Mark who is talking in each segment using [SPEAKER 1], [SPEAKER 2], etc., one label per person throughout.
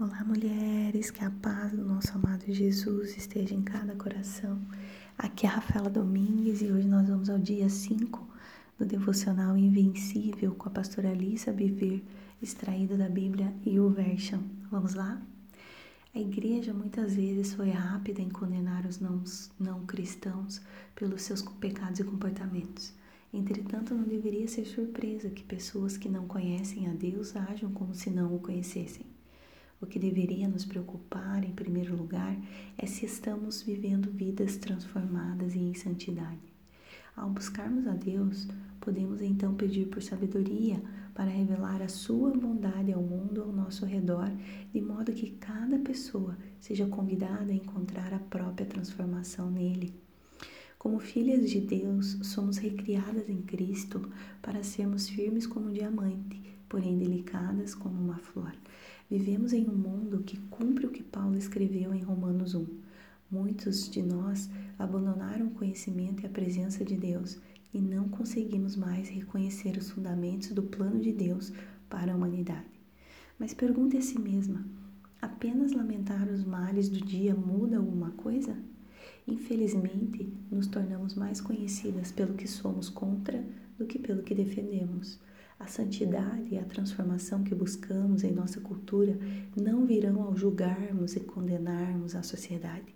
[SPEAKER 1] Olá, mulheres, que a paz do nosso amado Jesus esteja em cada coração. Aqui é a Rafaela Domingues e hoje nós vamos ao dia 5 do devocional Invencível com a pastora Alissa Biver, extraído da Bíblia e o Version. Vamos lá? A igreja muitas vezes foi rápida em condenar os não, não cristãos pelos seus pecados e comportamentos. Entretanto, não deveria ser surpresa que pessoas que não conhecem a Deus ajam como se não o conhecessem. O que deveria nos preocupar, em primeiro lugar, é se estamos vivendo vidas transformadas e em santidade. Ao buscarmos a Deus, podemos então pedir por sabedoria para revelar a Sua bondade ao mundo ao nosso redor, de modo que cada pessoa seja convidada a encontrar a própria transformação nele. Como filhas de Deus, somos recriadas em Cristo para sermos firmes como um diamante, porém delicadas como uma flor. Vivemos em um mundo que cumpre o que Paulo escreveu em Romanos 1. Muitos de nós abandonaram o conhecimento e a presença de Deus e não conseguimos mais reconhecer os fundamentos do plano de Deus para a humanidade. Mas pergunte a si mesma: apenas lamentar os males do dia muda alguma coisa? Infelizmente, nos tornamos mais conhecidas pelo que somos contra do que pelo que defendemos. A santidade e a transformação que buscamos em nossa cultura não virão ao julgarmos e condenarmos a sociedade,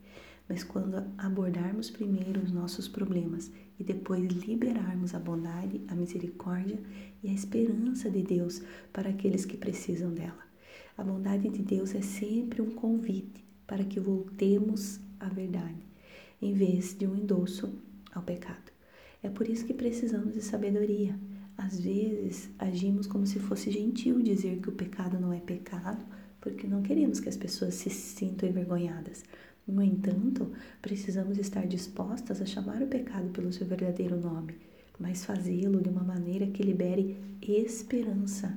[SPEAKER 1] mas quando abordarmos primeiro os nossos problemas e depois liberarmos a bondade, a misericórdia e a esperança de Deus para aqueles que precisam dela. A bondade de Deus é sempre um convite para que voltemos à verdade, em vez de um endosso ao pecado. É por isso que precisamos de sabedoria às vezes agimos como se fosse gentil dizer que o pecado não é pecado, porque não queremos que as pessoas se sintam envergonhadas. No entanto, precisamos estar dispostas a chamar o pecado pelo seu verdadeiro nome, mas fazê-lo de uma maneira que libere esperança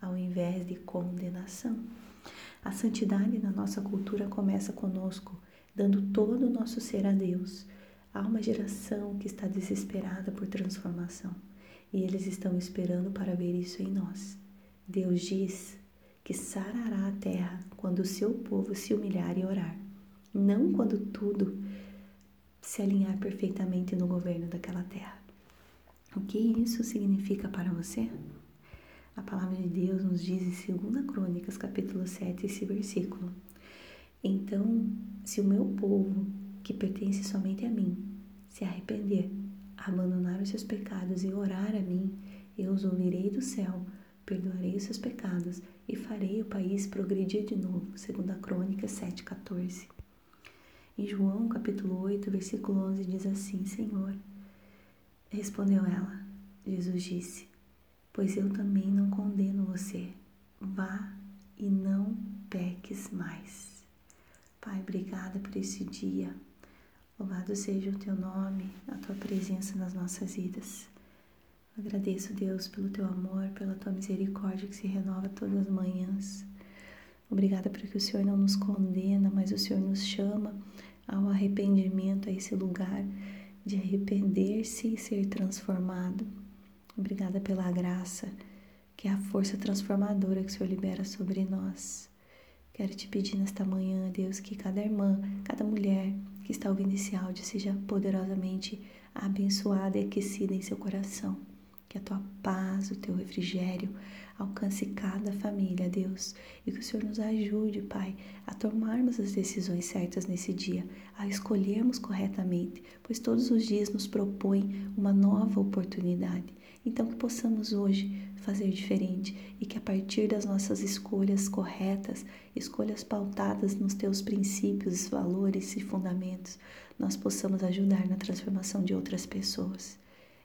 [SPEAKER 1] ao invés de condenação. A santidade na nossa cultura começa conosco, dando todo o nosso ser a Deus. Há uma geração que está desesperada por transformação e eles estão esperando para ver isso em nós. Deus diz que sarará a terra quando o seu povo se humilhar e orar, não quando tudo se alinhar perfeitamente no governo daquela terra. O que isso significa para você? A palavra de Deus nos diz em 2 Crônicas, capítulo 7, esse versículo. Então, se o meu povo, que pertence somente a mim, se arrepender abandonar os seus pecados e orar a mim, eu os ouvirei do céu, perdoarei os seus pecados e farei o país progredir de novo. Segunda Crônica 7:14. Em João, capítulo 8, versículo 11 diz assim: Senhor, respondeu ela. Jesus disse: Pois eu também não condeno você. Vá e não peques mais. Pai, obrigada por esse dia. Louvado seja o teu nome, a tua presença nas nossas vidas. Agradeço, Deus, pelo teu amor, pela tua misericórdia que se renova todas as manhãs. Obrigada porque o Senhor não nos condena, mas o Senhor nos chama ao arrependimento, a esse lugar de arrepender-se e ser transformado. Obrigada pela graça, que é a força transformadora que o Senhor libera sobre nós. Quero te pedir nesta manhã, Deus, que cada irmã, cada mulher, que está ouvindo esse áudio seja poderosamente abençoada e aquecida em seu coração. Que a tua paz, o teu refrigério alcance cada família, Deus, e que o Senhor nos ajude, Pai, a tomarmos as decisões certas nesse dia, a escolhermos corretamente, pois todos os dias nos propõe uma nova oportunidade. Então, que possamos hoje fazer diferente e que a partir das nossas escolhas corretas, escolhas pautadas nos teus princípios, valores e fundamentos, nós possamos ajudar na transformação de outras pessoas.